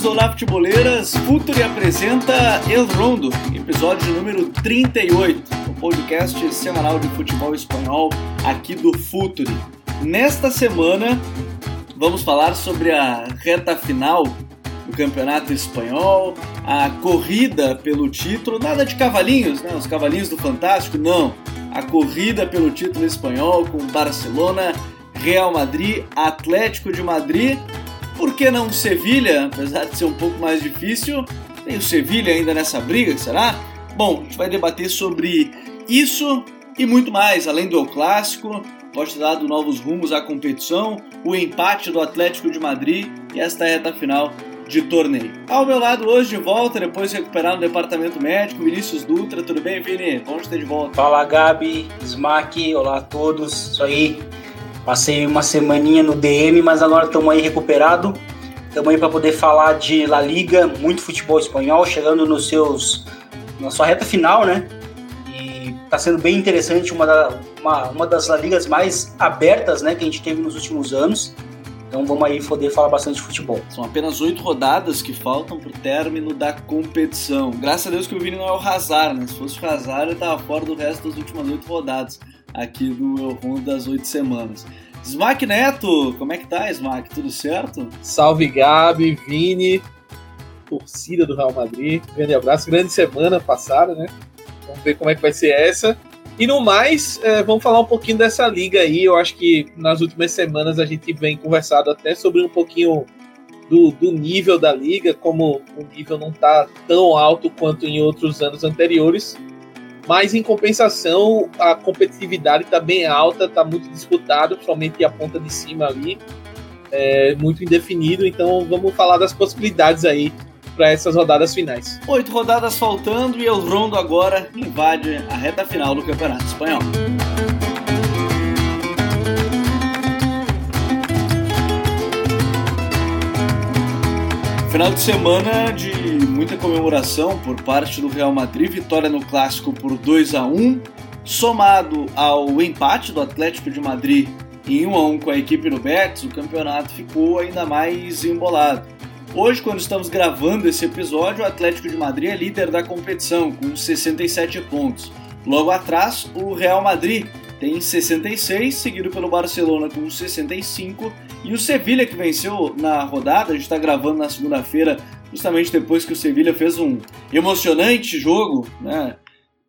futeboleiros, olá futeboleiras, Futuri apresenta El Rondo, episódio número 38, o podcast semanal de futebol espanhol aqui do Futuri. Nesta semana vamos falar sobre a reta final do Campeonato Espanhol, a corrida pelo título, nada de cavalinhos, né? Os cavalinhos do Fantástico, não. A corrida pelo título espanhol com Barcelona, Real Madrid, Atlético de Madrid por que não Sevilha? Apesar de ser um pouco mais difícil, tem o Sevilha ainda nessa briga, será? Bom, a gente vai debater sobre isso e muito mais, além do Clássico, pode ter dado novos rumos à competição, o empate do Atlético de Madrid e esta reta final de torneio. Ao meu lado hoje de volta, depois de recuperar no departamento médico, Vinícius Dutra. Tudo bem, Vini? Bom te ter de volta. Fala, Gabi, Smack, olá a todos. Isso aí, Passei uma semaninha no DM, mas agora estamos aí recuperado. Estamos aí para poder falar de La Liga, muito futebol espanhol, chegando nos seus na sua reta final, né? E está sendo bem interessante, uma, da, uma, uma das La Ligas mais abertas, né, que a gente teve nos últimos anos. Então vamos aí poder falar bastante de futebol. São apenas oito rodadas que faltam para o término da competição. Graças a Deus que o Vini não é o Hazard, né? Se fosse o Hazard, ele fora do resto das últimas oito rodadas aqui do Rondo das Oito Semanas. Smack Neto, como é que tá, Smack? Tudo certo? Salve Gabi, Vini, torcida do Real Madrid. Grande abraço, grande semana passada, né? Vamos ver como é que vai ser essa. E no mais, é, vamos falar um pouquinho dessa liga aí. Eu acho que nas últimas semanas a gente vem conversado até sobre um pouquinho do, do nível da liga, como o nível não tá tão alto quanto em outros anos anteriores mas em compensação a competitividade está bem alta, está muito disputado, principalmente a ponta de cima ali, é muito indefinido. Então vamos falar das possibilidades aí para essas rodadas finais. Oito rodadas faltando e o Rondo agora invade a reta final do Campeonato Espanhol. Final de semana de muita comemoração por parte do Real Madrid, vitória no clássico por 2 a 1, somado ao empate do Atlético de Madrid em 1 a 1 com a equipe do Betis, o campeonato ficou ainda mais embolado. Hoje, quando estamos gravando esse episódio, o Atlético de Madrid é líder da competição com 67 pontos. Logo atrás, o Real Madrid tem 66, seguido pelo Barcelona com 65 e o Sevilha que venceu na rodada. A gente está gravando na segunda-feira, justamente depois que o Sevilha fez um emocionante jogo, né?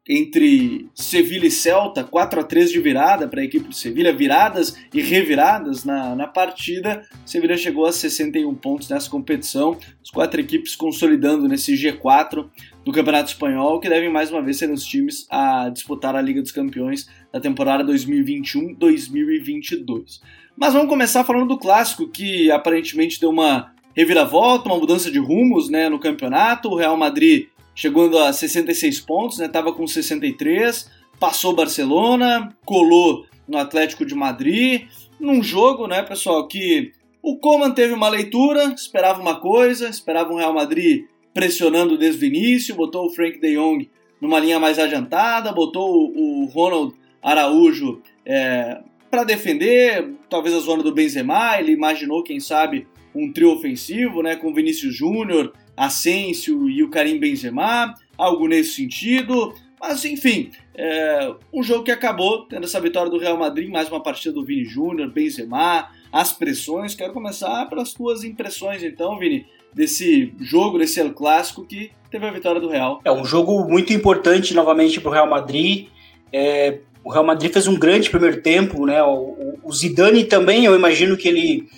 Entre Sevilha e Celta, 4 a 3 de virada para a equipe do Sevilha, viradas e reviradas na, na partida. Sevilha chegou a 61 pontos nessa competição, as quatro equipes consolidando nesse G4 do Campeonato Espanhol, que devem mais uma vez ser os times a disputar a Liga dos Campeões da temporada 2021-2022. Mas vamos começar falando do clássico, que aparentemente deu uma reviravolta, uma mudança de rumos né, no campeonato. O Real Madrid chegando a 66 pontos, estava né, com 63, passou Barcelona, colou no Atlético de Madrid, num jogo, né, pessoal, que o Coman teve uma leitura, esperava uma coisa, esperava um Real Madrid pressionando desde o início, botou o Frank de Jong numa linha mais adiantada, botou o Ronald Araújo é, para defender, talvez a zona do Benzema, ele imaginou, quem sabe, um trio ofensivo, né, com Vinícius Júnior, Asensio e o Karim Benzema, algo nesse sentido, mas enfim, é, um jogo que acabou tendo essa vitória do Real Madrid, mais uma partida do Vini Júnior, Benzema, as pressões, quero começar pelas tuas impressões então, Vini, desse jogo, desse El Clássico que teve a vitória do Real. É um jogo muito importante novamente para o Real Madrid. É, o Real Madrid fez um grande primeiro tempo, né? O, o, Zidane também, eu imagino que ele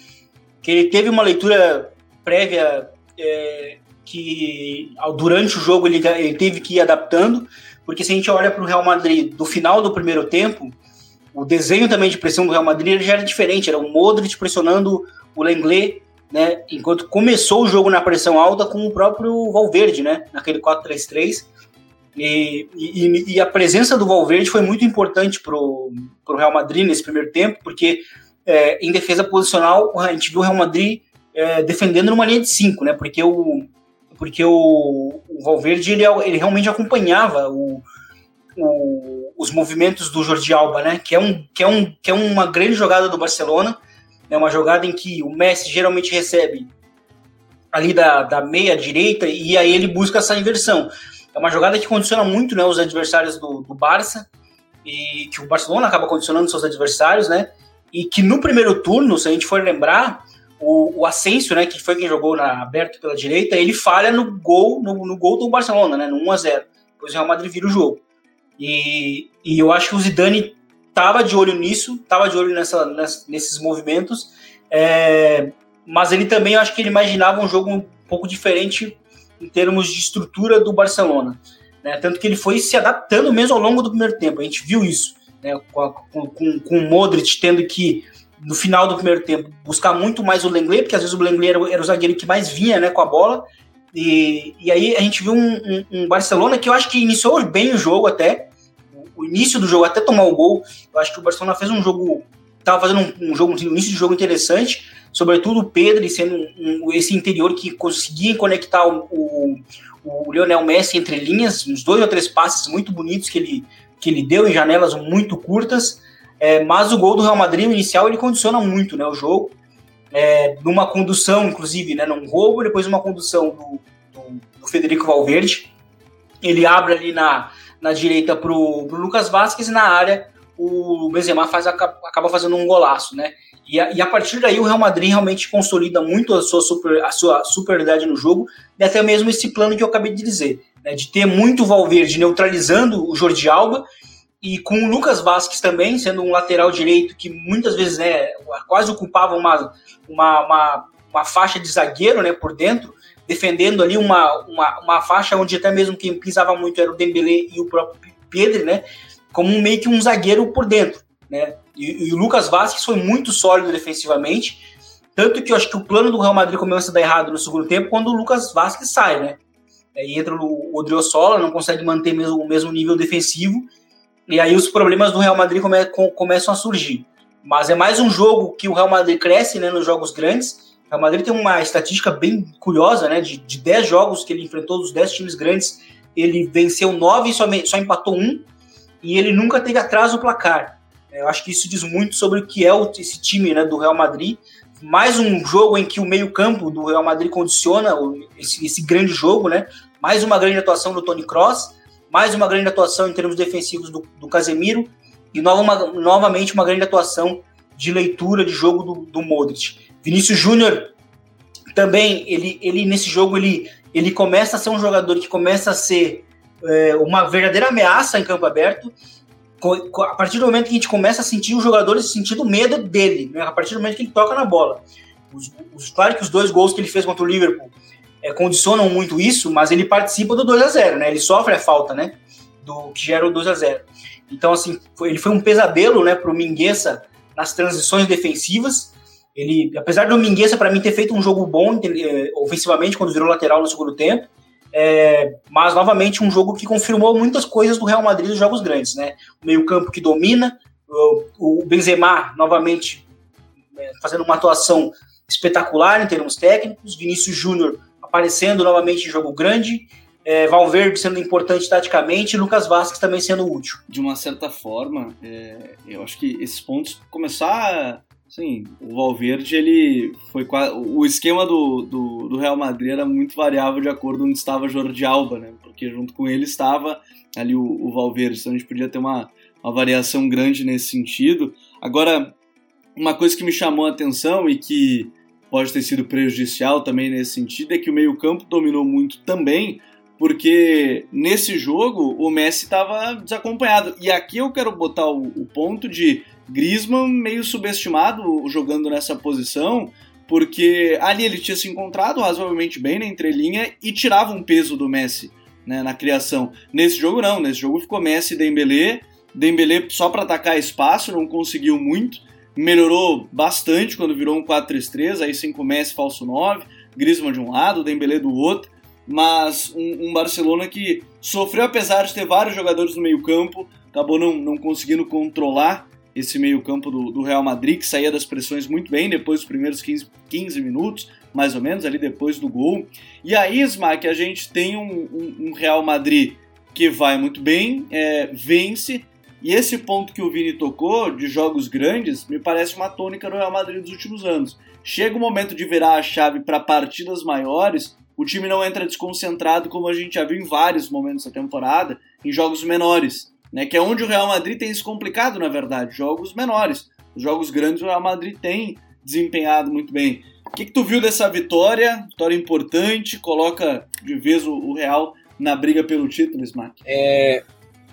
que ele teve uma leitura prévia é, que durante o jogo ele, ele, teve que ir adaptando, porque se a gente olha para o Real Madrid do final do primeiro tempo, o desenho também de pressão do Real Madrid já era diferente, era o Modric pressionando o Lenglet né? Enquanto começou o jogo na pressão alta com o próprio Valverde, né? Naquele 4-3-3. E, e, e, a presença do Valverde foi muito importante para o Real Madrid nesse primeiro tempo, porque é, em defesa posicional a gente viu o Real Madrid é, defendendo numa linha de 5, né? Porque o, porque o, o Valverde ele, ele realmente acompanhava o, o, os movimentos do Jordi Alba, né? Que é, um, que, é um, que é uma grande jogada do Barcelona é uma jogada em que o Messi geralmente recebe ali da, da meia direita e aí ele busca essa inversão. É uma jogada que condiciona muito né, os adversários do, do Barça e que o Barcelona acaba condicionando seus adversários, né? E que no primeiro turno, se a gente for lembrar, o, o Asensio, né, que foi quem jogou na, aberto pela direita, ele falha no gol, no, no gol do Barcelona, né, no 1 a 0 Depois o Real Madrid vira o jogo. E, e eu acho que o Zidane estava de olho nisso, estava de olho nessa, nessa, nesses movimentos, é, mas ele também, eu acho que ele imaginava um jogo um pouco diferente em termos de estrutura do Barcelona. Né? Tanto que ele foi se adaptando mesmo ao longo do primeiro tempo, a gente viu isso, né? com, com, com o Modric tendo que, no final do primeiro tempo, buscar muito mais o Lenglet, porque às vezes o Lenglet era, era o zagueiro que mais vinha né, com a bola, e, e aí a gente viu um, um, um, Barcelona que eu acho que iniciou bem o jogo até, o início do jogo até tomar o gol. Eu acho que o Barcelona fez um jogo, estava fazendo um, um, jogo, um início de jogo interessante, sobretudo Pedro sendo um, esse interior que conseguia conectar o, o, o Lionel Messi entre linhas, uns dois ou três passes muito bonitos que ele, que ele deu em janelas muito curtas. É, mas o gol do Real Madrid inicial ele condiciona muito né, o jogo é, numa condução, inclusive, né, num roubo, depois uma condução do, do, do Federico Valverde. Ele abre ali na, na direita para o Lucas Vasquez e na área o Benzema faz, acaba fazendo um golaço, né? E a, e a, partir daí o Real Madrid realmente consolida muito a sua, super, a sua superioridade no jogo e até mesmo esse plano que eu acabei de dizer, né? De ter muito Valverde neutralizando o Jordi Alba e com o Lucas Vasquez também, sendo um lateral direito que muitas vezes né, quase ocupava uma, uma, uma, uma, faixa de zagueiro né, por dentro, defendendo ali uma, uma, uma faixa onde até mesmo quem pisava muito era o Dembélé e o próprio Pedro, né, como meio que um zagueiro por dentro. Né? E, e o Lucas Vasquez foi muito sólido defensivamente, tanto que eu acho que o plano do Real Madrid começa a dar errado no segundo tempo quando o Lucas Vasquez sai, né? Aí entra o Odriozola, não consegue manter mesmo, o mesmo nível defensivo, e aí os problemas do Real Madrid come, com, começam a surgir. Mas é mais um jogo que o Real Madrid cresce né, nos jogos grandes. O Real Madrid tem uma estatística bem curiosa, né? De, de 10 jogos que ele enfrentou, dos 10 times grandes, ele venceu 9 e só, só empatou um. E ele nunca teve atrás no placar. Eu acho que isso diz muito sobre o que é esse time né, do Real Madrid. Mais um jogo em que o meio-campo do Real Madrid condiciona esse, esse grande jogo, né? Mais uma grande atuação do Tony Cross mais uma grande atuação em termos defensivos do, do Casemiro e nova, novamente uma grande atuação de leitura de jogo do, do Modric. Vinícius Júnior também, ele, ele nesse jogo, ele, ele começa a ser um jogador que começa a ser é, uma verdadeira ameaça em campo aberto. A partir do momento que a gente começa a sentir os jogadores sentindo medo dele, né? a partir do momento que ele toca na bola. Os, os, claro que os dois gols que ele fez contra o Liverpool é, condicionam muito isso, mas ele participa do 2 a 0 né? Ele sofre a falta, né? Do que gera o 2 a 0 Então, assim, foi, ele foi um pesadelo, né, pro Mingueza nas transições defensivas. Ele, apesar do Mingueza, para mim, ter feito um jogo bom é, ofensivamente quando virou lateral no segundo tempo, é, mas novamente um jogo que confirmou muitas coisas do Real Madrid nos jogos grandes, né? O meio-campo que domina, o, Benzema novamente é, fazendo uma atuação espetacular em termos técnicos, Vinícius Júnior aparecendo novamente em jogo grande, é, Valverde sendo importante taticamente e Lucas Vasquez também sendo útil. De uma certa forma, é, eu acho que esses pontos começar. Sim, o Valverde, ele foi o esquema do, do, do, Real Madrid era muito variável de acordo onde estava Jordi Alba, né? Porque junto com ele estava ali o, o Valverde, então a gente podia ter uma, uma variação grande nesse sentido. Agora, uma coisa que me chamou a atenção e que pode ter sido prejudicial também nesse sentido é que o meio-campo dominou muito também, porque nesse jogo o Messi estava desacompanhado. E aqui eu quero botar o, o ponto de Griezmann meio subestimado jogando nessa posição, porque ali ele tinha se encontrado razoavelmente bem na entrelinha e tirava um peso do Messi né, na criação. Nesse jogo não, nesse jogo ficou Messi e Dembélé, Dembélé só para atacar espaço, não conseguiu muito. Melhorou bastante quando virou um 4-3-3, aí sem Messi falso 9, Griezmann de um lado, Dembélé do outro, mas um, um, Barcelona que sofreu apesar de ter vários jogadores no meio campo, acabou não, não conseguindo controlar esse meio campo do, do, Real Madrid, que saía das pressões muito bem depois dos primeiros 15, 15 minutos, mais ou menos, ali depois do gol. E aí, Smack, a gente tem um, um, um Real Madrid que vai muito bem, é, vence, E esse ponto que o Vini tocou, de jogos grandes, me parece uma tônica no Real Madrid dos últimos anos. Chega o momento de virar a chave para partidas maiores, o time não entra desconcentrado como a gente já viu em vários momentos da temporada, em jogos menores, né? Que é onde o Real Madrid tem se complicado, na verdade, jogos menores. Os jogos grandes o Real Madrid tem desempenhado muito bem. O que, que tu viu dessa vitória? Vitória importante, coloca de vez o, o Real na briga pelo título, Smack? É,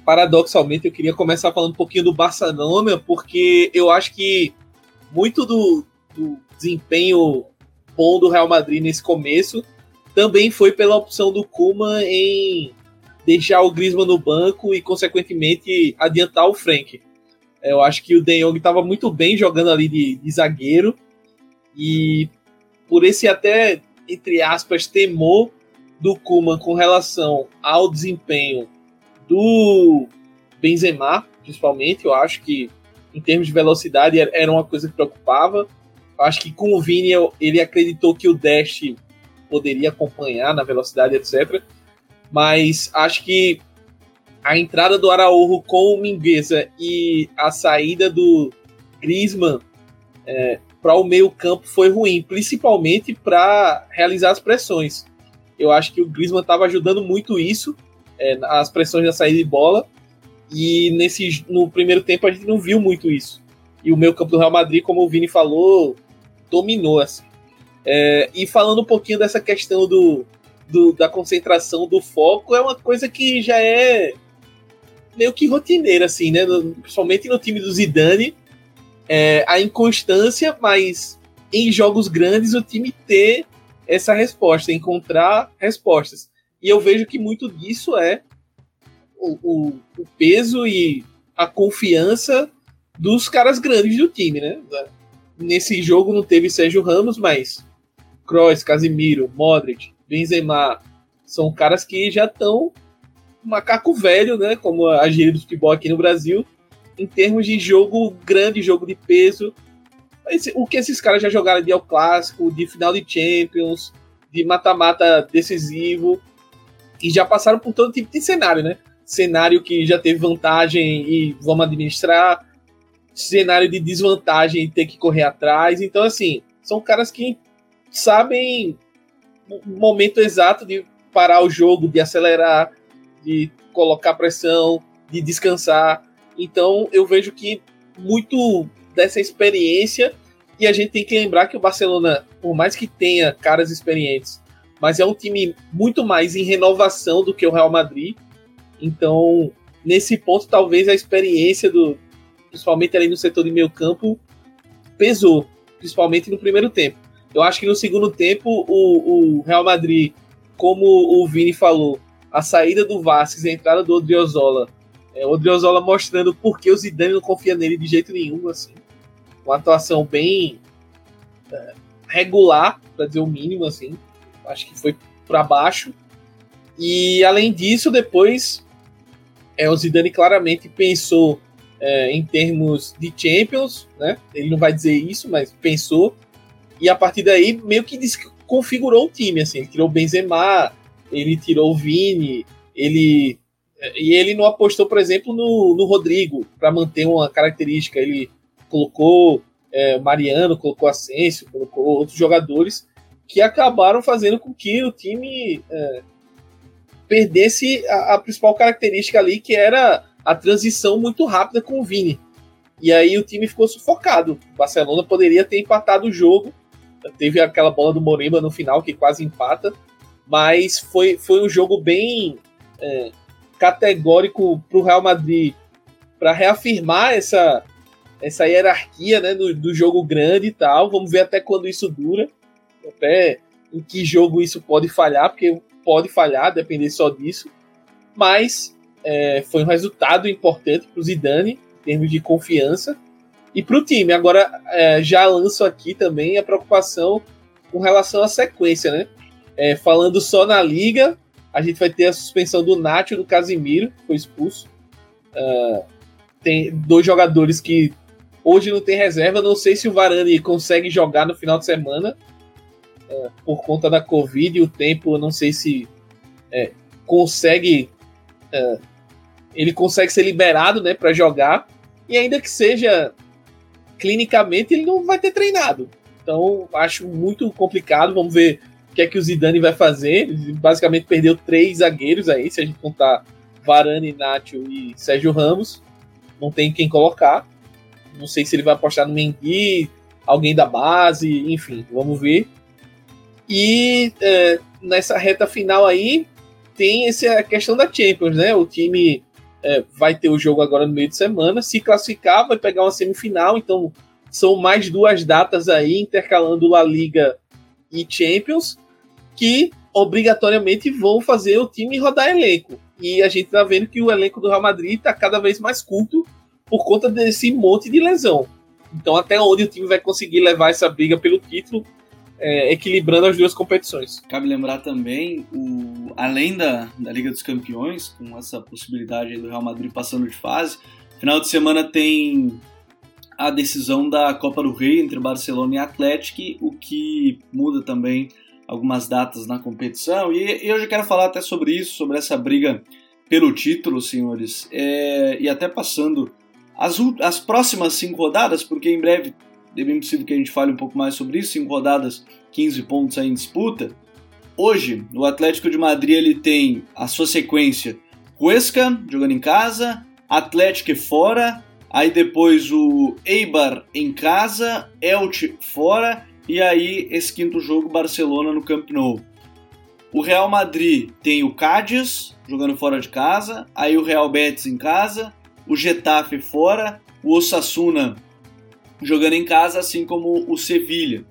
paradoxalmente, eu queria começar falando um pouquinho do Barcelona, porque eu acho que muito do, do desempenho bom do Real Madrid nesse começo também foi pela opção do Kuma em deixar o Griezmann no banco e, consequentemente, adiantar o Frank. Eu acho que o De Jong estava muito bem jogando ali de, de, zagueiro e por esse até, entre aspas, temor do Kuman com relação ao desempenho do Benzema, principalmente, eu acho que em termos de velocidade era uma coisa que preocupava. Eu acho que com o Vini ele acreditou que o Dash poderia acompanhar na velocidade, etc. Mas acho que a entrada do Araújo com o Mingueza e a saída do Griezmann é, para o meio campo foi ruim, principalmente para realizar as pressões. Eu acho que o Griezmann estava ajudando muito isso, é, as pressões da saída de bola, e nesse, no primeiro tempo a gente não viu muito isso. E o meio campo do Real Madrid, como o Vini falou, dominou. Assim. É, e falando um pouquinho dessa questão do, do, da concentração, do foco, é uma coisa que já é meio que rotineira, assim, né? Principalmente no time do Zidane, é, a inconstância, mas em jogos grandes o time ter essa resposta, encontrar respostas. E eu vejo que muito disso é o, o, o peso e a confiança dos caras grandes do time, né? Nesse jogo não teve Sérgio Ramos, mas Kroos, Casimiro, Modric, Benzema, são caras que já estão macaco velho, né? Como a gíria do futebol aqui no Brasil, em termos de jogo grande, jogo de peso. Esse, o que esses caras já jogaram de El Clássico, de final de Champions, de mata-mata decisivo, e já passaram por todo tipo de cenário, né? Cenário que já teve vantagem e vamos administrar, cenário de desvantagem e ter que correr atrás. Então, assim, são caras que sabem momento exato de parar o jogo, de acelerar, de colocar pressão, de descansar. Então eu vejo que muito dessa experiência e a gente tem que lembrar que o Barcelona, por mais que tenha caras experientes, mas é um time muito mais em renovação do que o Real Madrid. Então, nesse ponto, talvez a experiência do, principalmente ali no setor de meio campo, pesou, principalmente no primeiro tempo. Eu acho que no segundo tempo o, o Real Madrid, como o Vini falou, a saída do Vasquez e a entrada do Odriozola. É, o Odriozola mostrando por que o Zidane não confia nele de jeito nenhum, assim. Uma atuação bem é, regular, para dizer o mínimo, assim. Acho que foi para baixo. E além disso, depois é, o Zidane claramente pensou é, em termos de Champions, né? Ele não vai dizer isso, mas pensou. E a partir daí meio que desconfigurou o time, assim. Ele tirou o Benzema, ele tirou o Vini, ele e ele não apostou, por exemplo, no, no Rodrigo para manter uma característica. Ele colocou é, Mariano, colocou Asensio, colocou outros jogadores que acabaram fazendo com que o time é, perdesse a, a, principal característica ali, que era a transição muito rápida com o Vini. E aí o time ficou sufocado. O Barcelona poderia ter empatado o jogo. Teve aquela bola do Moreba no final que quase empata mas foi, foi um jogo bem é, categórico para o Real Madrid para reafirmar essa, essa hierarquia né, do, do, jogo grande e tal. Vamos ver até quando isso dura, até em que jogo isso pode falhar, porque pode falhar, depender só disso. Mas é, foi um resultado importante para o Zidane, em termos de confiança, e para o time. Agora, é, já lanço aqui também a preocupação com relação à sequência, né? É, falando só na liga, a gente vai ter a suspensão do Nacho e do Casimiro, que foi expulso. Uh, tem dois jogadores que hoje não tem reserva. Não sei se o Varane consegue jogar no final de semana uh, por conta da Covid e o tempo. Não sei se é, consegue uh, ele consegue ser liberado, né, para jogar. E ainda que seja clinicamente, ele não vai ter treinado. Então, acho muito complicado. Vamos ver o que é que o Zidane vai fazer. Ele basicamente perdeu três zagueiros aí, se a gente contar Varane, Nacho e Sérgio Ramos. Não tem quem colocar. Não sei se ele vai apostar no Mendy, alguém da base, enfim, vamos ver. E é, nessa reta final aí tem essa questão da Champions, né? O time é, vai ter o jogo agora no meio de semana. Se classificar, vai pegar uma semifinal. Então, são mais duas datas aí, intercalando La Liga e Champions, que obrigatoriamente vão fazer o time rodar elenco. E a gente tá vendo que o elenco do Real Madrid tá cada vez mais curto por conta desse monte de lesão. Então, até onde o time vai conseguir levar essa briga pelo título, é, equilibrando as duas competições. Cabe lembrar também, o, além da, da Liga dos Campeões, com essa possibilidade do Real Madrid passando de fase, final de semana tem a decisão da Copa do Rei entre Barcelona e Atlético, o que muda também algumas datas na competição. E, e eu já quero falar até sobre isso, sobre essa briga pelo título, senhores, é, e até passando as, as próximas cinco rodadas, porque em breve é bem possível que a gente fale um pouco mais sobre isso, cinco rodadas, 15 pontos aí em disputa. Hoje, o Atlético de Madrid ele tem a sua sequência. Huesca jogando em casa, Atlético fora, aí depois o Eibar em casa, Elche fora. E aí esse quinto jogo Barcelona no Camp Nou. O Real Madrid tem o Cádiz jogando fora de casa, aí o Real Betis em casa, o Getafe fora, o Osasuna jogando em casa, assim como o Sevilha.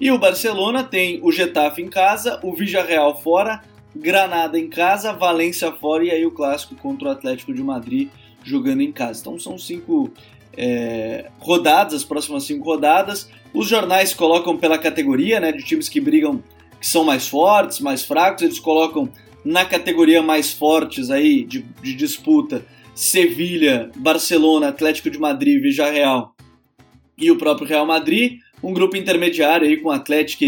E o Barcelona tem o Getafe em casa, o Villarreal fora, Granada em casa, Valência fora e aí o clássico contra o Atlético de Madrid jogando em casa. Então são cinco é, rodadas, as próximas cinco rodadas. Os jornais colocam pela categoria, né, de times que brigam, que são mais fortes, mais fracos, eles colocam na categoria mais fortes aí de, de disputa Sevilha, Barcelona, Atlético de Madrid, Villarreal e o próprio Real Madrid, um grupo intermediário aí com Atlético,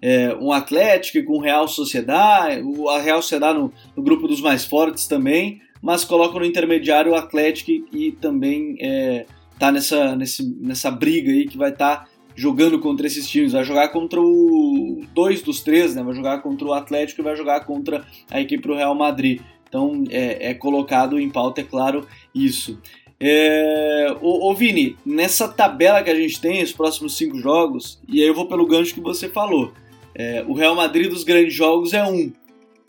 é, um Atlético com Real Sociedade, a Real Sociedade no, no, grupo dos mais fortes também, mas colocam no intermediário o Atlético e também é, tá nessa, nessa briga aí que vai estar tá jogando contra esses times. Vai jogar contra o dois dos três, né? Vai jogar contra o Atlético e vai jogar contra a equipe do Real Madrid. Então é, é colocado em pauta, é claro, isso. É, ô, ô, Vini, nessa tabela que a gente tem, os próximos cinco jogos, e aí eu vou pelo gancho que você falou. É, o Real Madrid dos grandes jogos é um,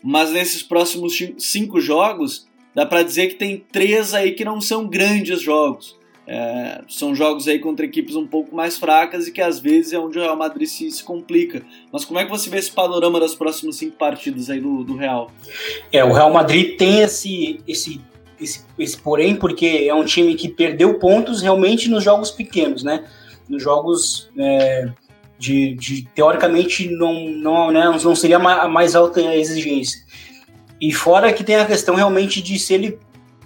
mas nesses próximos cinco jogos, dá para dizer que tem três aí que não são grandes jogos. É, são jogos aí contra equipes um pouco mais fracas e que às vezes é onde o Real Madrid se, se complica. Mas como é que você vê esse panorama das próximas cinco partidas aí do, do Real? É, o Real Madrid tem esse, esse, esse, esse porém, porque é um time que perdeu pontos realmente nos jogos pequenos, né? Nos jogos é, de, de, teoricamente não, não, né, não seria a mais alta exigência. E fora que tem a questão realmente de se ele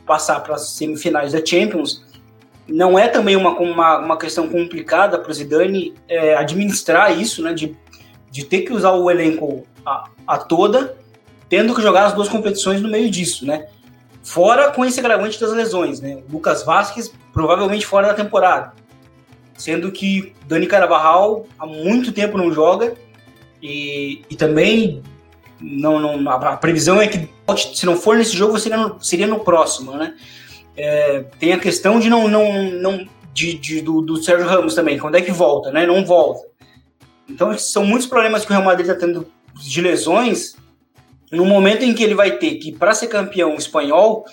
passar para as semifinais da Champions não é também uma, uma, uma questão complicada para o Zidane é, administrar isso, né? De, de ter que usar o elenco a, a, toda, tendo que jogar as duas competições no meio disso, né? Fora com esse agravante das lesões, né? Lucas Vasquez provavelmente fora da temporada, sendo que Dani Carvajal há muito tempo não joga e, e também não, não, a previsão é que se não for nesse jogo seria no, seria no próximo, né? É, tem a questão de não. não, não de, de do, do, Sérgio Ramos também, quando é que volta, né? Não volta. Então, são muitos problemas que o Real Madrid está tendo de lesões. No momento em que ele vai ter que, para ser campeão espanhol,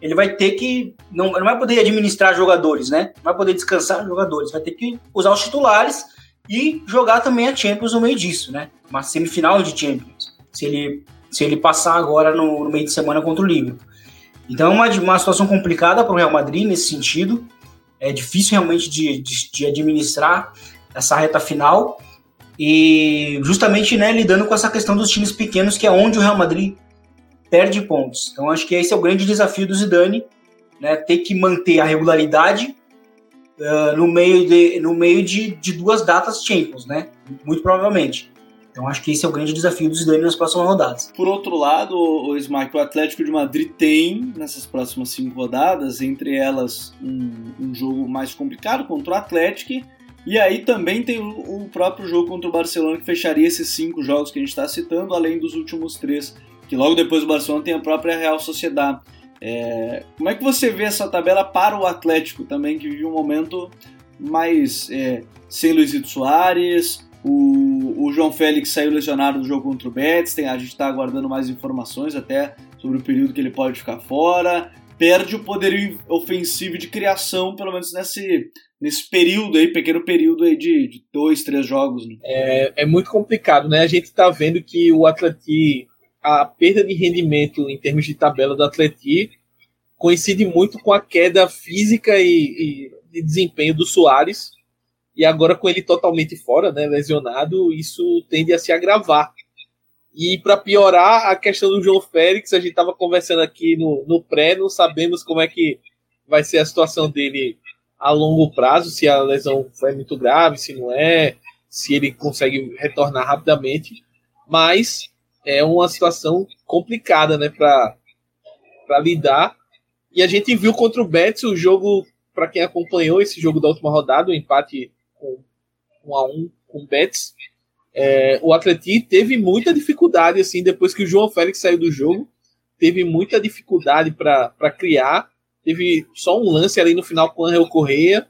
ele vai ter que. Não, não vai poder administrar jogadores, né? Não vai poder descansar jogadores. Vai ter que usar os titulares e jogar também a Champions no meio disso, né? Uma semifinal de Champions. Se ele, se ele passar agora no, no meio de semana contra o Liverpool. Então é uma, uma situação complicada para o Real Madrid nesse sentido. É difícil realmente de, de, de, administrar essa reta final. E justamente né, lidando com essa questão dos times pequenos, que é onde o Real Madrid perde pontos. Então acho que esse é o grande desafio do Zidane, né, ter que manter a regularidade uh, no meio, de, no meio de, de duas datas Champions, né, muito provavelmente. Então acho que esse é o grande desafio do Zidane nas próximas rodadas. Por outro lado, o Smack, o Atlético de Madrid tem nessas próximas cinco rodadas, entre elas um, um jogo mais complicado contra o Atlético, e aí também tem o, próprio jogo contra o Barcelona que fecharia esses cinco jogos que a gente está citando, além dos últimos três, que logo depois do Barcelona tem a própria Real Sociedade. É, como é que você vê essa tabela para o Atlético também, que vive um momento mais é, sem Luizito Soares, o, o, João Félix saiu lesionado do jogo contra o Betis, tem, a gente está aguardando mais informações até sobre o período que ele pode ficar fora. Perde o poder ofensivo de criação, pelo menos nesse, nesse período aí, pequeno período aí de, de dois, três jogos. Né? É, é muito complicado, né? A gente está vendo que o Atleti, a perda de rendimento em termos de tabela do Atleti coincide muito com a queda física e, e de desempenho do Soares, e agora com ele totalmente fora, né, lesionado, isso tende a se agravar. E para piorar a questão do João Félix, a gente estava conversando aqui no, no pré, não sabemos como é que vai ser a situação dele a longo prazo, se a lesão foi muito grave, se não é, se ele consegue retornar rapidamente. Mas é uma situação complicada né, para lidar. E a gente viu contra o Betis o jogo, para quem acompanhou esse jogo da última rodada, o empate com 1 a 1 com o Betis, é, o Atlético teve muita dificuldade assim depois que o João Félix saiu do jogo, teve muita dificuldade para criar, teve só um lance ali no final com o Angel Correia,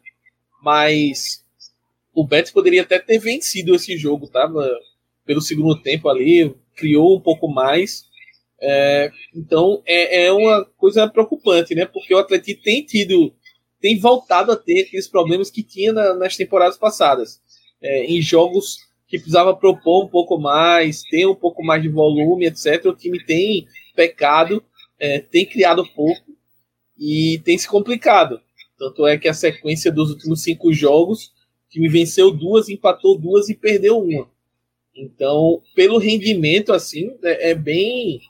mas o Betis poderia até ter vencido esse jogo, tava pelo segundo tempo ali, criou um pouco mais. É, então é, é uma coisa preocupante, né? Porque o Atlético tem tido tem voltado a ter aqueles problemas que tinha na, nas temporadas passadas. É, em jogos que precisava propor um pouco mais, ter um pouco mais de volume, etc. O time tem pecado, é, tem criado pouco e tem se complicado. Tanto é que a sequência dos últimos cinco jogos, o time venceu duas, empatou duas e perdeu uma. Então, pelo rendimento, assim, é, é bem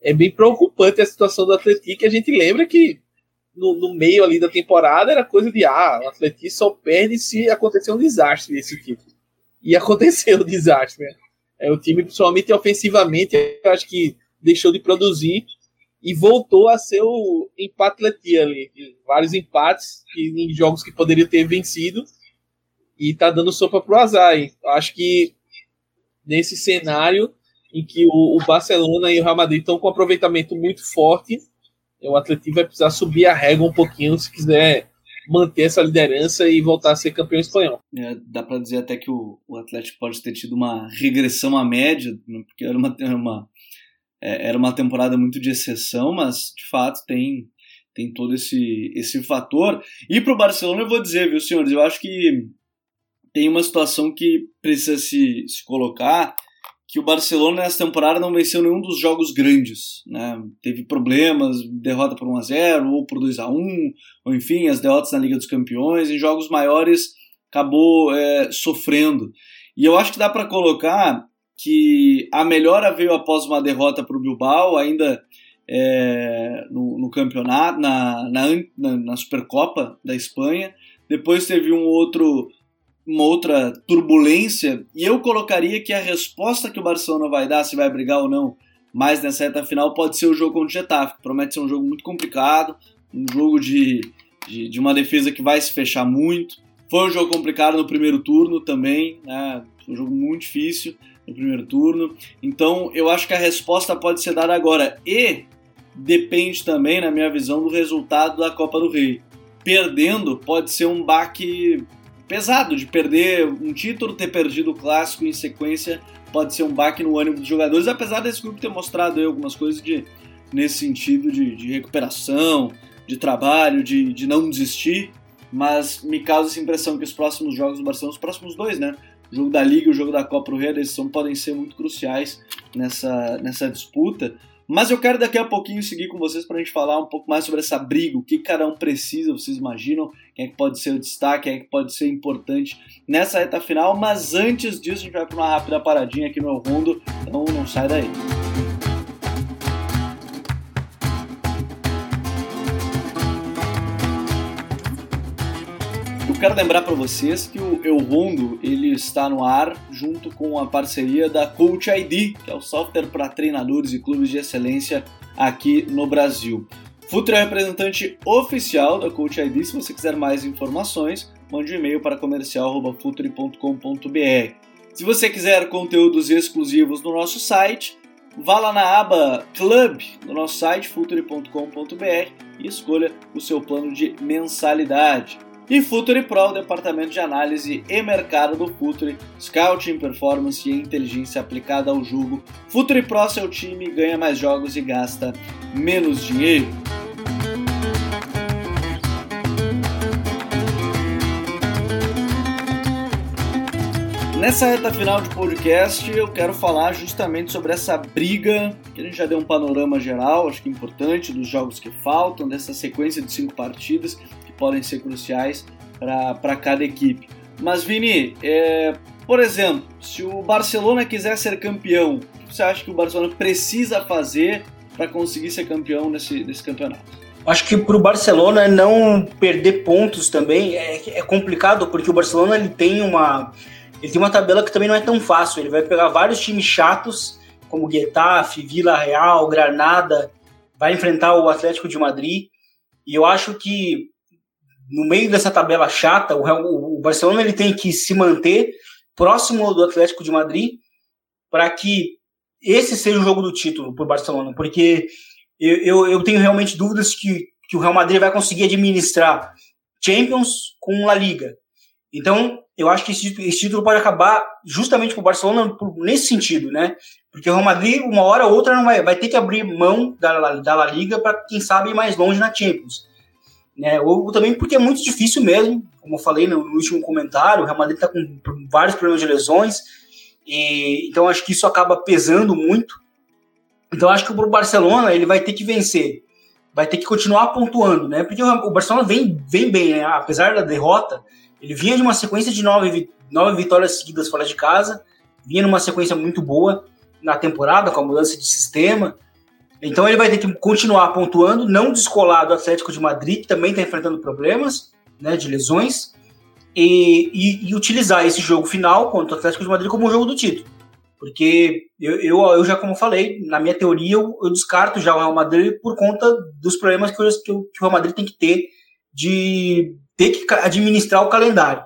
é bem preocupante a situação do Atlético. A gente lembra que no, no, meio ali da temporada era coisa de ah, o Atlético só perde se acontecer um desastre desse tipo. E aconteceu o desastre? É, o time, principalmente ofensivamente, acho que deixou de produzir e voltou a ser o empate ali. Vários empates em jogos que poderia ter vencido e tá dando sopa pro azar. Eu acho que nesse cenário em que o, o Barcelona e o Real Madrid estão com um aproveitamento muito forte, o Atlético vai precisar subir a régua um pouquinho se quiser manter essa liderança e voltar a ser campeão espanhol. É, dá para dizer até que o, o, Atlético pode ter tido uma regressão à média, né, porque era uma, era uma, é, era uma temporada muito de exceção, mas de fato tem, tem todo esse, esse fator. E para o Barcelona, eu vou dizer, viu, senhores, eu acho que tem uma situação que precisa se, se colocar que o Barcelona nessa temporada não venceu nenhum dos jogos grandes, né? Teve problemas, derrota por 1 a 0 ou por 2 a 1, ou enfim, as derrotas na Liga dos Campeões, em jogos maiores acabou é, sofrendo. E eu acho que dá para colocar que a melhora veio após uma derrota para o Bilbao, ainda é, no, no, campeonato, na, na, na Supercopa da Espanha. Depois teve um outro uma outra turbulência, e eu colocaria que a resposta que o Barcelona vai dar, se vai brigar ou não, mais nessa reta final, pode ser o jogo contra o Getafe, que promete ser um jogo muito complicado, um jogo de, de, de, uma defesa que vai se fechar muito. Foi um jogo complicado no primeiro turno também, né? um jogo muito difícil no primeiro turno. Então eu acho que a resposta pode ser dada agora. E depende também, na minha visão, do resultado da Copa do Rei. Perdendo pode ser um baque pesado de perder um título, ter perdido o clássico em sequência pode ser um baque no ânimo dos jogadores, apesar desse grupo ter mostrado algumas coisas de, nesse sentido de, de recuperação, de trabalho, de, de não desistir, mas me causa essa impressão que os próximos jogos do Barcelona, os próximos dois, né? O jogo da Liga e o jogo da Copa do Rei, eles são, podem ser muito cruciais nessa, nessa disputa. Mas eu quero daqui a pouquinho seguir com vocês para a gente falar um pouco mais sobre essa briga, o que cada um precisa, vocês imaginam, quem é que pode ser o destaque, quem é que pode ser importante nessa reta final. Mas antes disso, a gente vai para uma rápida paradinha aqui no El Rondo, então não sai daí. Quero lembrar para vocês que o Eu Rondo ele está no ar junto com a parceria da Coach ID, que é o software para treinadores e clubes de excelência aqui no Brasil. Futre é representante oficial da Coach ID. Se você quiser mais informações, mande um e-mail para comercial.futre.com.br. Se você quiser conteúdos exclusivos no nosso site, vá lá na aba Club do nosso site future.com.br e escolha o seu plano de mensalidade. E Futuri Pro, o departamento de análise e mercado do Futuri, scouting, performance e inteligência aplicada ao jogo. Futuri Pro, seu time ganha mais jogos e gasta menos dinheiro. Nessa reta final de podcast, eu quero falar justamente sobre essa briga, que a gente já deu um panorama geral, acho que importante, dos jogos que faltam, dessa sequência de cinco partidas podem ser cruciais para cada equipe. Mas, Vini, é, por exemplo, se o Barcelona quiser ser campeão, o que você acha que o Barcelona precisa fazer para conseguir ser campeão nesse, nesse campeonato? Acho que para o Barcelona não perder pontos também é, é complicado, porque o Barcelona ele tem uma ele tem uma tabela que também não é tão fácil. Ele vai pegar vários times chatos, como Getafe, Vila Real, Granada, vai enfrentar o Atlético de Madrid. E eu acho que no meio dessa tabela chata, o, Barcelona ele tem que se manter próximo do Atlético de Madrid para que esse seja o jogo do título para o Barcelona, porque eu, eu, eu, tenho realmente dúvidas que, que o Real Madrid vai conseguir administrar Champions com La Liga. Então, eu acho que esse, esse título pode acabar justamente para o Barcelona nesse sentido, né? Porque o Real Madrid, uma hora ou outra, não vai, vai ter que abrir mão da, da La Liga para, quem sabe, ir mais longe na Champions. Né? Ou também porque é muito difícil mesmo, como eu falei no, último comentário, o Real Madrid está com vários problemas de lesões, e, então acho que isso acaba pesando muito. Então acho que o Barcelona ele vai ter que vencer, vai ter que continuar pontuando, né? Porque o Barcelona vem, vem bem, né? apesar da derrota, ele vinha de uma sequência de nove, nove vitórias seguidas fora de casa, vinha numa sequência muito boa na temporada, com a mudança de sistema. Então ele vai ter que continuar pontuando, não descolar do Atlético de Madrid, que também está enfrentando problemas né, de lesões, e, e, e, utilizar esse jogo final contra o Atlético de Madrid como um jogo do título. Porque eu, eu, eu já, como falei, na minha teoria, eu, eu, descarto já o Real Madrid por conta dos problemas que, que o Real Madrid tem que ter de ter que administrar o calendário.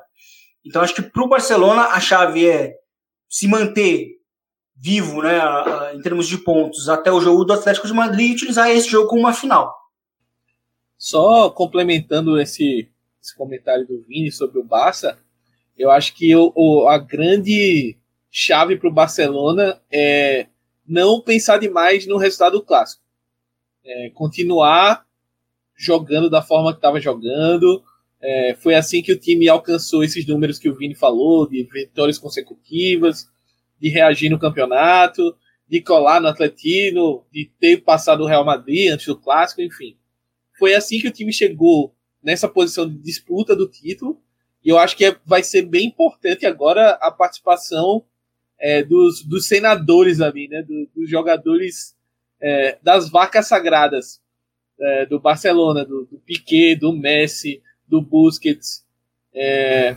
Então acho que para o Barcelona a chave é se manter vivo, né, em termos de pontos, até o jogo do Atlético de Madrid e utilizar esse jogo como uma final. Só complementando esse, esse comentário do Vini sobre o Barça, eu acho que o, o a grande chave para o Barcelona é não pensar demais no resultado do clássico. É continuar jogando da forma que estava jogando, é, foi assim que o time alcançou esses números que o Vini falou, de vitórias consecutivas, de reagir no campeonato, de colar no Atletino, de ter passado o Real Madrid antes do clássico, enfim. Foi assim que o time chegou nessa posição de disputa do título. E eu acho que é, vai ser bem importante agora a participação é, dos, dos senadores ali, né? Do, dos jogadores é, das vacas sagradas é, do Barcelona, do, do Piquet, do Messi, do Busquets. É,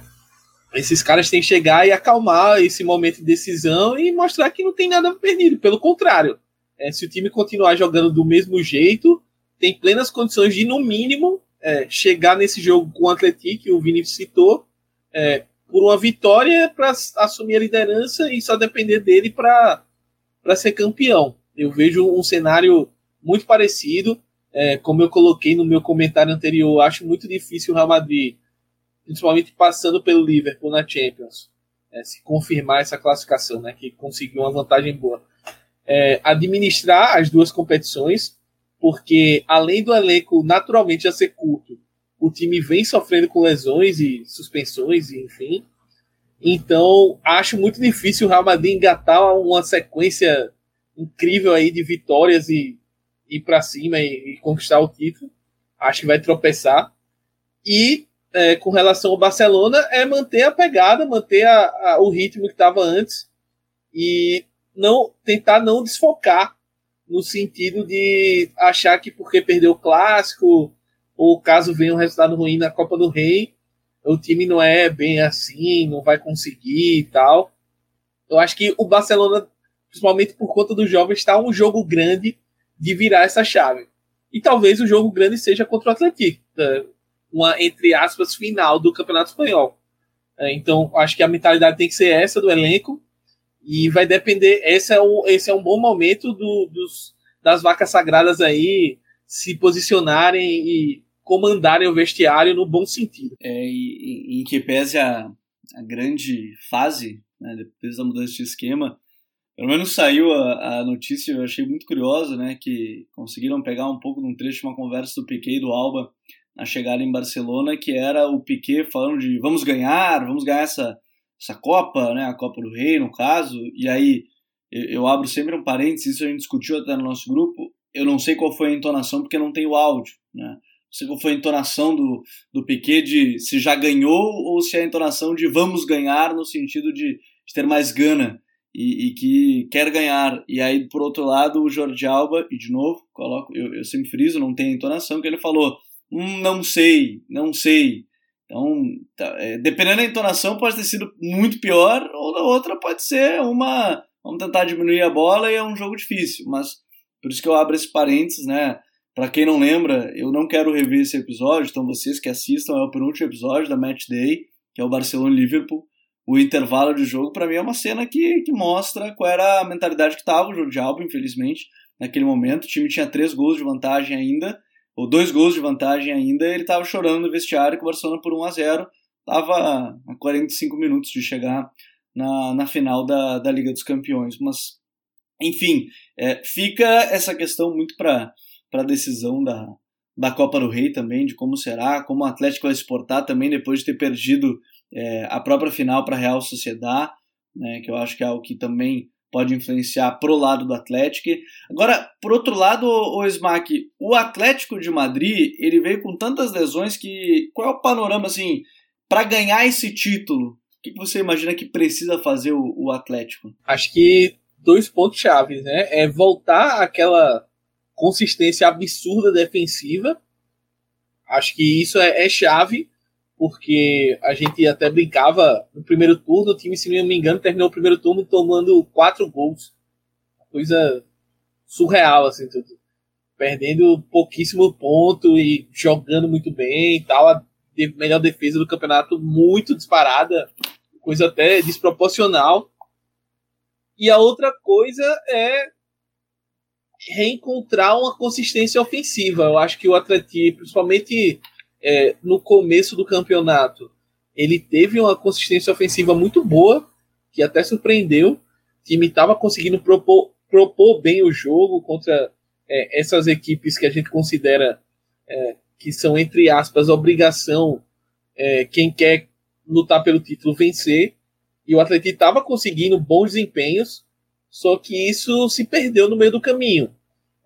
esses caras têm que chegar e acalmar esse momento de decisão e mostrar que não tem nada perdido. Pelo contrário, é, se o time continuar jogando do mesmo jeito, tem plenas condições de, no mínimo, é, chegar nesse jogo com o Atlético, que o Vini citou, é, por uma vitória para assumir a liderança e só depender dele para ser campeão. Eu vejo um cenário muito parecido. É, como eu coloquei no meu comentário anterior, acho muito difícil o Real Madrid, principalmente passando pelo Liverpool na Champions, é, se confirmar essa classificação, né, que conseguiu uma vantagem boa. É, administrar as duas competições, porque além do elenco naturalmente já ser curto, o time vem sofrendo com lesões e suspensões, enfim. Então, acho muito difícil o Real Madrid engatar uma sequência incrível aí de vitórias e ir para cima e, e, conquistar o título. Acho que vai tropeçar. E é, com relação ao Barcelona, é manter a pegada, manter a, a, o ritmo que estava antes e não tentar não desfocar no sentido de achar que porque perdeu o clássico ou caso venha um resultado ruim na Copa do Rei, o time não é bem assim, não vai conseguir e tal. Eu acho que o Barcelona, principalmente por conta dos jovens, está um jogo grande de virar essa chave. E talvez o jogo grande seja contra o Atlético, né? Uma entre aspas final do Campeonato Espanhol. É, então, acho que a mentalidade tem que ser essa do elenco e vai depender. Esse é um, esse é um bom momento do, dos, das vacas sagradas aí se posicionarem e comandarem o vestiário no bom sentido. É, e, em que pese a, a grande fase, né, depois da mudança de esquema, pelo menos saiu a, a, notícia, eu achei muito curiosa, né, que conseguiram pegar um pouco de um trecho de uma conversa do Piquet e do Alba na chegada em Barcelona, que era o Piquet falando de vamos ganhar, vamos ganhar essa, essa Copa, né, a Copa do Rei, no caso, e aí eu, eu abro sempre um parênteses, isso a gente discutiu até no nosso grupo, eu não sei qual foi a entonação porque não tem o áudio, né, não sei qual foi a entonação do, do Piquet de se já ganhou ou se é a entonação de vamos ganhar no sentido de, de ter mais gana e, e, que quer ganhar. E aí, por outro lado, o Jorge Alba, e de novo, coloco, eu, eu sempre friso, não tem entonação, que ele falou, hum, não sei, não sei. Então, tá, é, dependendo da entonação, pode ter sido muito pior, ou da outra pode ser uma. Vamos tentar diminuir a bola e é um jogo difícil. Mas por isso que eu abro esse parênteses, né? Para quem não lembra, eu não quero rever esse episódio, então vocês que assistam, é o penúltimo episódio da Match Day, que é o Barcelona-Liverpool o intervalo de jogo, para mim é uma cena que, que mostra qual era a mentalidade que estava o Jordi Alba, infelizmente, naquele momento. O time tinha três gols de vantagem ainda, ou dois gols de vantagem ainda, ele estava chorando no vestiário com o Barcelona por 1 a 0 Estava a 45 minutos de chegar na, na final da, da Liga dos Campeões. Mas, enfim, é, fica essa questão muito para a decisão da, da Copa do Rei também, de como será, como o Atlético vai se portar também depois de ter perdido é, a própria final para a Real Sociedade, né, que eu acho que é algo que também pode influenciar pro lado do Atlético. Agora, por outro lado, o Smack, o Atlético de Madrid, ele veio com tantas lesões que qual é o panorama assim para ganhar esse título? O que você imagina que precisa fazer o, o Atlético? Acho que dois pontos chaves, né? É voltar àquela consistência absurda defensiva. Acho que isso é, é chave porque a gente até brincava no primeiro turno, o time, se não me engano, terminou o primeiro turno tomando quatro gols. Coisa surreal, assim, tudo. Perdendo pouquíssimo ponto e jogando muito bem e tal. A melhor defesa do campeonato muito disparada, coisa até desproporcional. E a outra coisa é reencontrar uma consistência ofensiva. Eu acho que o Atlético, principalmente é, no começo do campeonato, ele teve uma consistência ofensiva muito boa, que até surpreendeu. O time estava conseguindo propor, propor bem o jogo contra é, essas equipes que a gente considera é, que são, entre aspas, obrigação é, quem quer lutar pelo título vencer. E o Atlético estava conseguindo bons desempenhos, só que isso se perdeu no meio do caminho.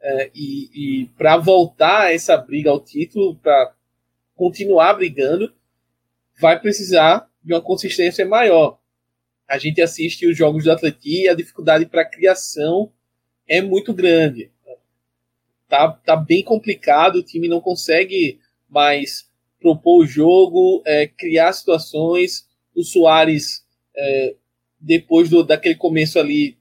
É, e, e para voltar essa briga ao título, para continuar brigando, vai precisar de uma consistência maior. A gente assiste os jogos do Atlético e a dificuldade para criação é muito grande. Tá, tá bem complicado, o time não consegue mais propor o jogo, é, criar situações. O Soares, é, depois do, daquele começo ali,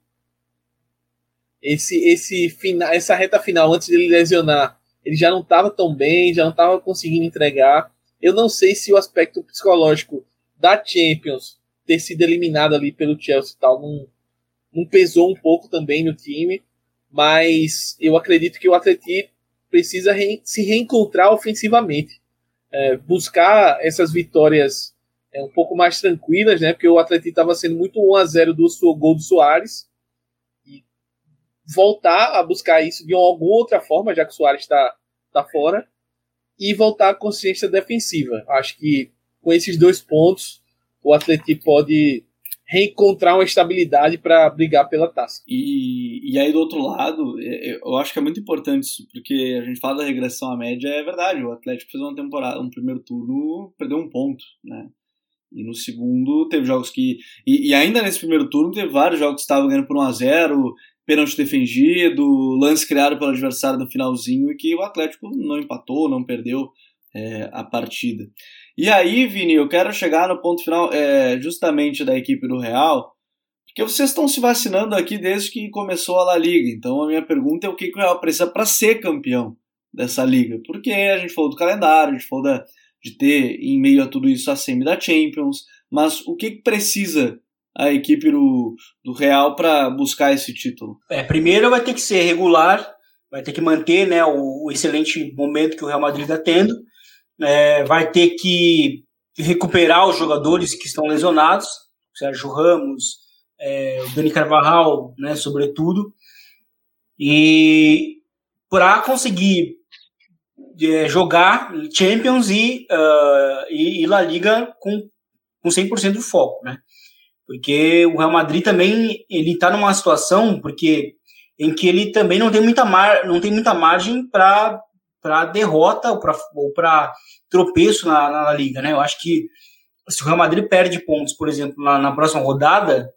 esse, esse final, essa reta final, antes dele lesionar, ele já não estava tão bem, já não estava conseguindo entregar. Eu não sei se o aspecto psicológico da Champions ter sido eliminado ali pelo Chelsea e tal não, não pesou um pouco também no time, mas eu acredito que o Atleti precisa re se reencontrar ofensivamente, é, buscar essas vitórias é, um pouco mais tranquilas, né? Porque o Atleti estava sendo muito 1 a 0 do gol do Soares voltar a buscar isso de alguma outra forma, já que o Soares está tá fora, e voltar à consciência defensiva. Acho que com esses dois pontos, o Atlético pode reencontrar uma estabilidade para brigar pela taça. E, e aí, do outro lado, é, é, eu acho que é muito importante isso, porque a gente fala da regressão à média, é verdade, o Atlético fez uma temporada, um primeiro turno, perdeu um ponto, né? E no segundo teve jogos que. E, e, ainda nesse primeiro turno teve vários jogos que estavam ganhando por 1x0, pênalti defendido, lance criado pelo adversário no finalzinho e que o Atlético não empatou, não perdeu é, a partida. E aí, Vini, eu quero chegar no ponto final é, justamente da equipe do Real, porque vocês estão se vacinando aqui desde que começou a La Liga. Então a minha pergunta é o que o Real precisa para ser campeão dessa liga? Porque a gente falou do calendário, a gente falou da, de ter em meio a tudo isso a semi da Champions, mas o que precisa a equipe do, do Real para buscar esse título? É, primeiro vai ter que ser regular, vai ter que manter né, o, o excelente momento que o Real Madrid está tendo, é, vai ter que recuperar os jogadores que estão lesionados, Sérgio Ramos, é, o Dani Carvajal, né, sobretudo, e para conseguir é, jogar Champions e, uh, e, e, La Liga com, com 100% de foco, né? Porque o Real Madrid também ele está numa situação porque em que ele também não tem muita mar, não tem muita margem para para derrota ou para tropeço na, na, liga, né? Eu acho que se o Real Madrid perde pontos, por exemplo, na, na próxima rodada,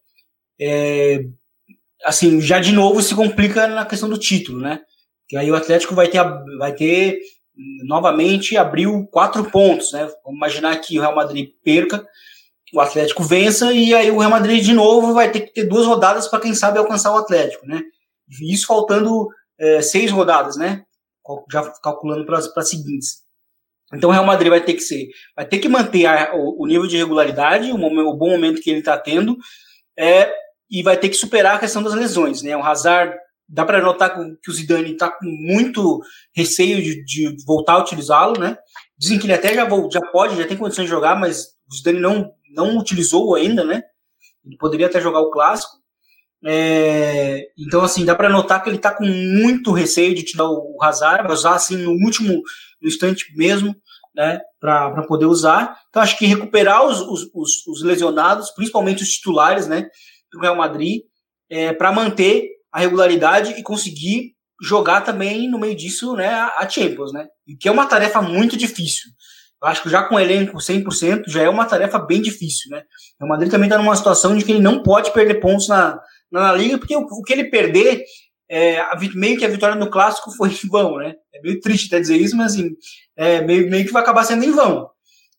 é, assim, já de novo se complica na questão do título, né? Que aí o Atlético vai ter, vai ter novamente abriu quatro pontos, né? Vamos imaginar que o Real Madrid perca o Atlético vença e aí o Real Madrid de novo vai ter que ter duas rodadas para quem sabe alcançar o Atlético, né? Isso faltando é, seis rodadas, né? Já calculando para as seguintes. Então o Real Madrid vai ter que ser, vai ter que manter a, o, o, nível de regularidade, o, o bom momento que ele está tendo, é, e vai ter que superar a questão das lesões, né? O Hazard dá para notar que o Zidane está com muito receio de, de voltar a utilizá-lo, né? Dizem que ele até já, já pode, já tem condições de jogar, mas o Zidane não não utilizou ainda, né? Ele poderia até jogar o clássico. É, então, assim, dá para notar que ele está com muito receio de tirar o Hazard, vai usar assim no último no instante mesmo, né? Para poder usar. Então, acho que recuperar os, os, os, os lesionados, principalmente os titulares, né? Do Real Madrid, é, para manter a regularidade e conseguir jogar também no meio disso, né? A Champions, né? E que é uma tarefa muito difícil. Eu acho que já com o elenco 100% já é uma tarefa bem difícil, né? O Madrid também está numa situação de que ele não pode perder pontos na, na Liga, porque o, o que ele perder, é, a, meio que a vitória no Clássico foi em vão, né? É meio triste até dizer isso, mas assim, é, meio, meio que vai acabar sendo em vão.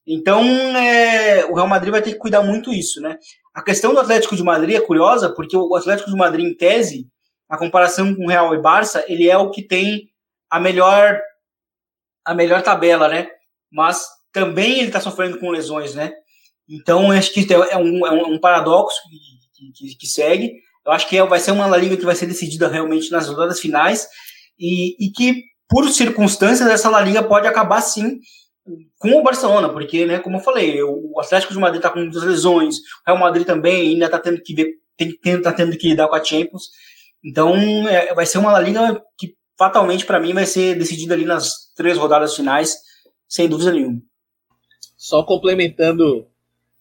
Então, é, o Real Madrid vai ter que cuidar muito isso, né? A questão do Atlético de Madrid é curiosa, porque o Atlético de Madrid, em tese, a comparação com Real e Barça, ele é o que tem a melhor a melhor tabela, né? Mas também ele está sofrendo com lesões, né? Então, acho que é um, é um paradoxo que, que, que, segue. Eu acho que é, vai ser uma liga que vai ser decidida realmente nas rodadas finais e, e que, por circunstâncias, essa La Liga pode acabar sim com o Barcelona, porque, né, como eu falei, o Atlético de Madrid está com muitas lesões, o Real Madrid também ainda está tendo que ver, tem, tá tendo que lidar com a Champions. Então, é, vai ser uma La Liga que fatalmente para mim vai ser decidida ali nas três rodadas finais sem dúvida nenhuma. Só complementando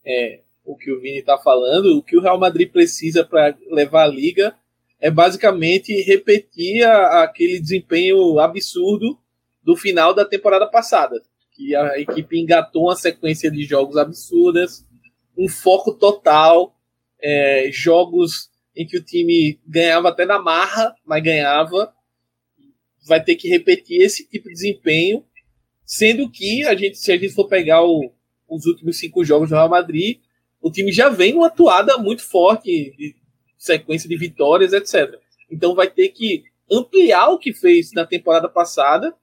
é, o que o Vini está falando, o que o Real Madrid precisa para levar a liga é basicamente repetir a, aquele desempenho absurdo do final da temporada passada, que a equipe engatou uma sequência de jogos absurdas, um foco total, é, jogos em que o time ganhava até na marra, mas ganhava. Vai ter que repetir esse tipo de desempenho Sendo que a gente, se a gente for pegar o, os últimos cinco jogos do Real Madrid, o time já vem numa atuada muito forte, de sequência de vitórias, etc. Então vai ter que ampliar o que fez na temporada passada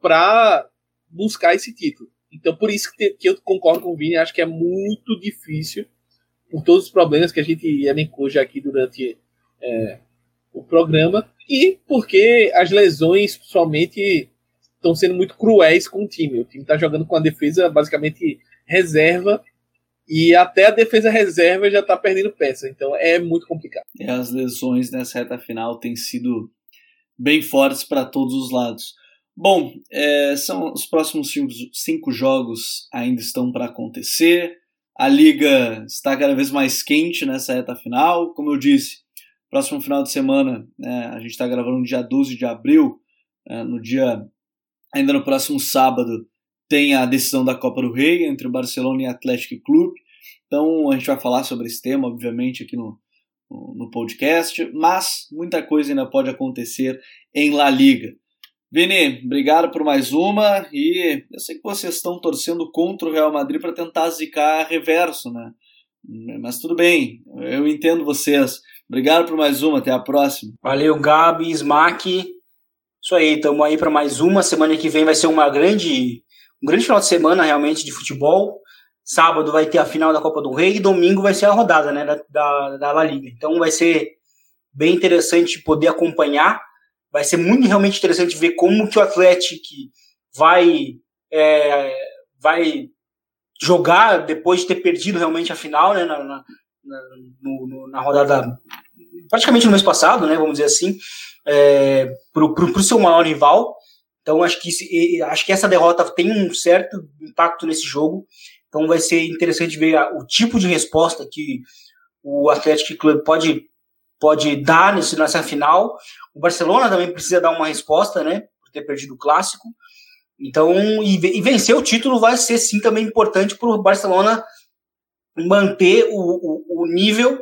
para buscar esse título. Então por isso que, eu concordo com o Vini, acho que é muito difícil, por todos os problemas que a gente elencou já aqui durante é, o programa, e porque as lesões somente estão sendo muito cruéis com o time. O time está jogando com a defesa basicamente reserva e até a defesa reserva já está perdendo peça. Então é muito complicado. E as lesões nessa reta final têm sido bem fortes para todos os lados. Bom, é, são os próximos cinco, cinco jogos ainda estão para acontecer. A liga está cada vez mais quente nessa reta final. Como eu disse, próximo final de semana, né, a gente está gravando no dia 12 de abril, no dia Ainda no próximo sábado tem a decisão da Copa do Rei entre o Barcelona e o Atlético Clube. Então a gente vai falar sobre esse tema, obviamente, aqui no, no podcast, mas muita coisa ainda pode acontecer em La Liga. Vini, obrigado por mais uma e eu sei que vocês estão torcendo contra o Real Madrid para tentar zicar reverso, né? Mas tudo bem, eu entendo vocês. Obrigado por mais uma, até a próxima. Valeu, Gabi, Smack. Isso aí, estamos aí para mais uma. Semana que vem vai ser uma grande, um grande final de semana realmente de futebol. Sábado vai ter a final da Copa do Rei e domingo vai ser a rodada né, da, da, da La Liga. Então vai ser bem interessante poder acompanhar. Vai ser muito realmente interessante ver como que o Atlético vai, é, vai jogar depois de ter perdido realmente a final, né, na, na, no, na rodada praticamente no mês passado, né, vamos dizer assim, é, para o seu maior rival. Então acho que, acho que essa derrota tem um certo impacto nesse jogo. Então vai ser interessante ver o tipo de resposta que o Atlético Clube pode, pode dar nesse, nessa final. O Barcelona também precisa dar uma resposta, né, por ter perdido o clássico. Então, e, e vencer o título vai ser sim também importante para o Barcelona manter o, o, o nível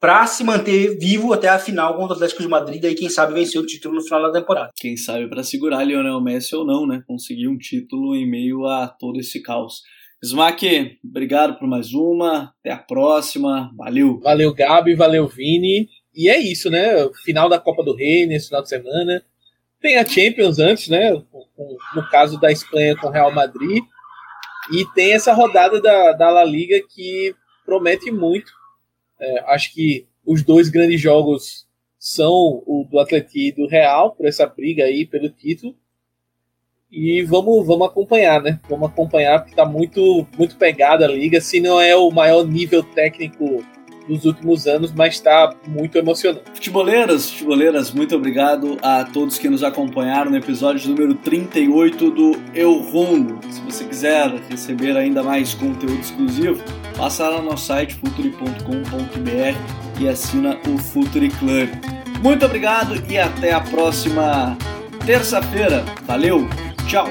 para se manter vivo até a final contra o Atlético de Madrid e quem sabe vencer o título no final da temporada. Quem sabe para segurar Lionel Messi ou não, né? Conseguir um título em meio a todo esse caos. Smack, obrigado por mais uma. Até a próxima. Valeu. Valeu, Gabi. Valeu, Vini. E é isso, né? Final da Copa do Rei nesse final de semana. Tem a Champions antes, né? No caso da Espanha com o Real Madrid. E tem essa rodada da, da La Liga que promete muito. É, acho que os dois grandes jogos são o do Atlético e do Real, por essa briga aí pelo título. E vamos, vamos acompanhar, né? Vamos acompanhar, porque está muito, muito pegada a liga. Se não é o maior nível técnico dos últimos anos, mas está muito emocionante. Futeboleiras, futeboleiras, muito obrigado a todos que nos acompanharam no episódio número 38 do Eu Rondo. Se você quiser receber ainda mais conteúdo exclusivo, Passa lá no nosso site futuri.com.br e assina o Futuri Club. Muito obrigado e até a próxima terça-feira. Valeu, tchau!